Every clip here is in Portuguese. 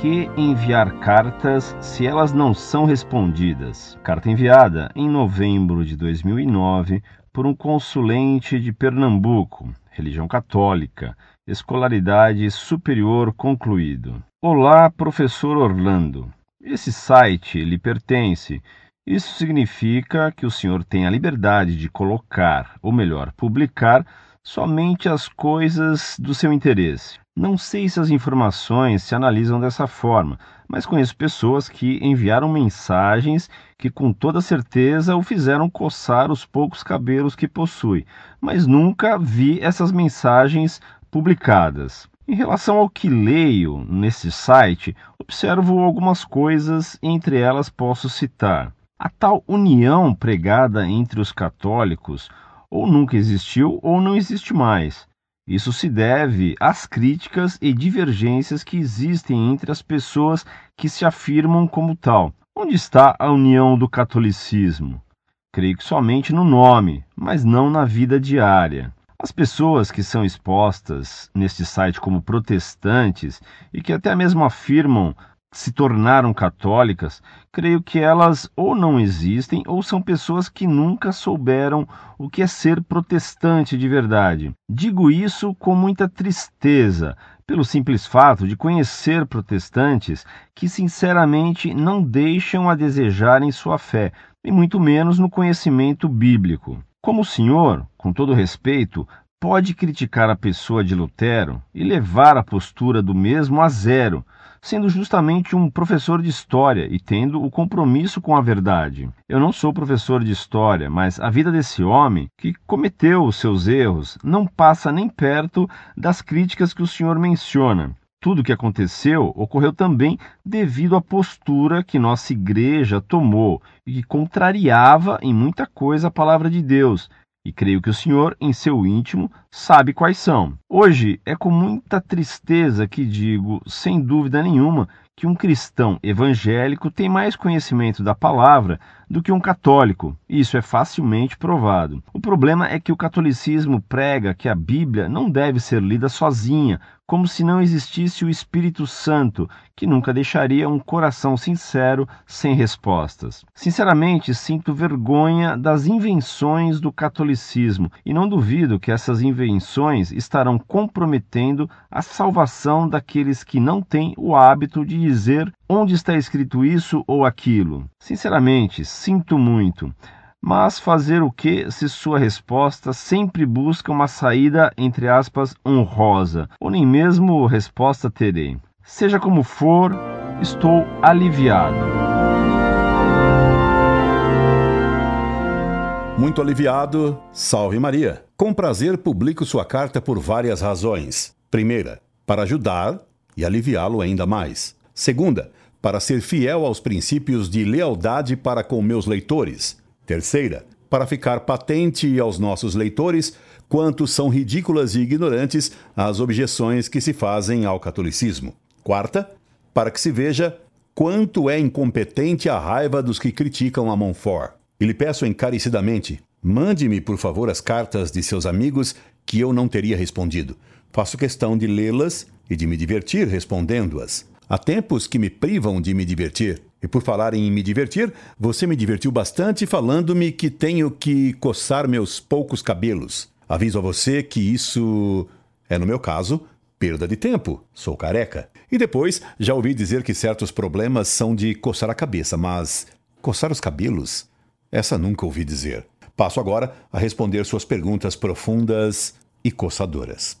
que enviar cartas se elas não são respondidas? Carta enviada em novembro de 2009 por um consulente de Pernambuco, religião católica, escolaridade superior concluído. Olá, professor Orlando. Esse site lhe pertence. Isso significa que o senhor tem a liberdade de colocar, ou melhor, publicar, somente as coisas do seu interesse. Não sei se as informações se analisam dessa forma, mas conheço pessoas que enviaram mensagens que com toda certeza o fizeram coçar os poucos cabelos que possui, mas nunca vi essas mensagens publicadas. Em relação ao que leio nesse site, observo algumas coisas, entre elas posso citar. A tal união pregada entre os católicos ou nunca existiu ou não existe mais. Isso se deve às críticas e divergências que existem entre as pessoas que se afirmam como tal. Onde está a união do catolicismo? Creio que somente no nome, mas não na vida diária. As pessoas que são expostas neste site como protestantes e que até mesmo afirmam se tornaram católicas, creio que elas ou não existem ou são pessoas que nunca souberam o que é ser protestante de verdade. Digo isso com muita tristeza, pelo simples fato de conhecer protestantes que sinceramente não deixam a desejar em sua fé, e muito menos no conhecimento bíblico. Como o senhor, com todo respeito, pode criticar a pessoa de Lutero e levar a postura do mesmo a zero, sendo justamente um professor de história e tendo o compromisso com a verdade. Eu não sou professor de história, mas a vida desse homem, que cometeu os seus erros, não passa nem perto das críticas que o senhor menciona. Tudo o que aconteceu ocorreu também devido à postura que nossa igreja tomou e que contrariava em muita coisa a palavra de Deus, e creio que o senhor, em seu íntimo, sabe quais são. Hoje é com muita tristeza que digo, sem dúvida nenhuma, que um cristão evangélico tem mais conhecimento da palavra do que um católico. Isso é facilmente provado. O problema é que o catolicismo prega que a Bíblia não deve ser lida sozinha, como se não existisse o Espírito Santo, que nunca deixaria um coração sincero sem respostas. Sinceramente, sinto vergonha das invenções do catolicismo e não duvido que essas invenções estarão comprometendo a salvação daqueles que não têm o hábito de dizer onde está escrito isso ou aquilo. Sinceramente, sinto muito. Mas fazer o que se sua resposta sempre busca uma saída, entre aspas, honrosa, ou nem mesmo resposta terei? Seja como for, estou aliviado. Muito aliviado, salve Maria. Com prazer publico sua carta por várias razões. Primeira, para ajudar e aliviá-lo ainda mais. Segunda, para ser fiel aos princípios de lealdade para com meus leitores. Terceira, para ficar patente aos nossos leitores quanto são ridículas e ignorantes as objeções que se fazem ao catolicismo. Quarta, para que se veja quanto é incompetente a raiva dos que criticam a Montfort. E lhe peço encarecidamente, mande-me, por favor, as cartas de seus amigos que eu não teria respondido. Faço questão de lê-las e de me divertir respondendo-as. Há tempos que me privam de me divertir. E por falar em me divertir, você me divertiu bastante falando-me que tenho que coçar meus poucos cabelos. Aviso a você que isso é, no meu caso, perda de tempo. Sou careca. E depois, já ouvi dizer que certos problemas são de coçar a cabeça, mas coçar os cabelos? Essa nunca ouvi dizer. Passo agora a responder suas perguntas profundas e coçadoras.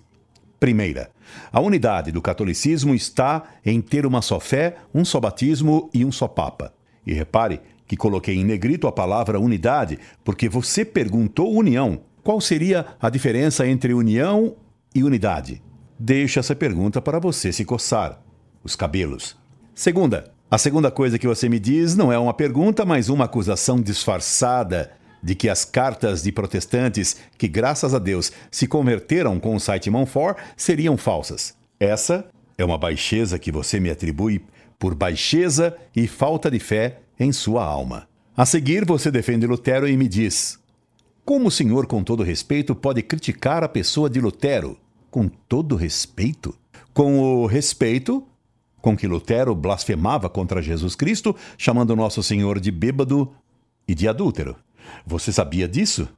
Primeira, a unidade do catolicismo está em ter uma só fé, um só batismo e um só papa. E repare que coloquei em negrito a palavra unidade porque você perguntou união. Qual seria a diferença entre união e unidade? Deixo essa pergunta para você se coçar. Os cabelos. Segunda, a segunda coisa que você me diz não é uma pergunta, mas uma acusação disfarçada de que as cartas de protestantes que, graças a Deus, se converteram com o site Monfort seriam falsas. Essa é uma baixeza que você me atribui por baixeza e falta de fé em sua alma. A seguir, você defende Lutero e me diz: Como o senhor, com todo respeito, pode criticar a pessoa de Lutero? Com todo respeito? Com o respeito com que Lutero blasfemava contra Jesus Cristo, chamando Nosso Senhor de bêbado e de adúltero. Você sabia disso?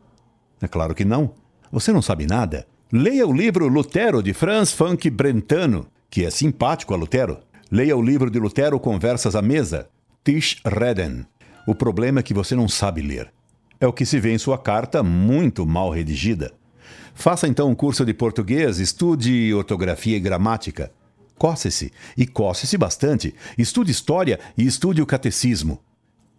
É claro que não. Você não sabe nada. Leia o livro Lutero de Franz Funk Brentano, que é simpático a Lutero. Leia o livro de Lutero Conversas à Mesa, Tisch Reden. O problema é que você não sabe ler. É o que se vê em sua carta, muito mal redigida. Faça então um curso de português, estude ortografia e gramática. Coce-se, e coce-se bastante. Estude história e estude o catecismo.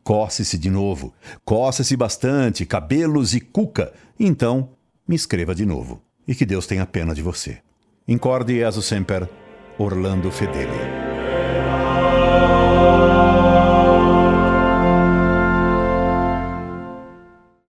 Coce-se de novo. Coce-se bastante, cabelos e cuca. Então, me escreva de novo. E que Deus tenha pena de você. Incorde e sempre, Orlando Fedeli.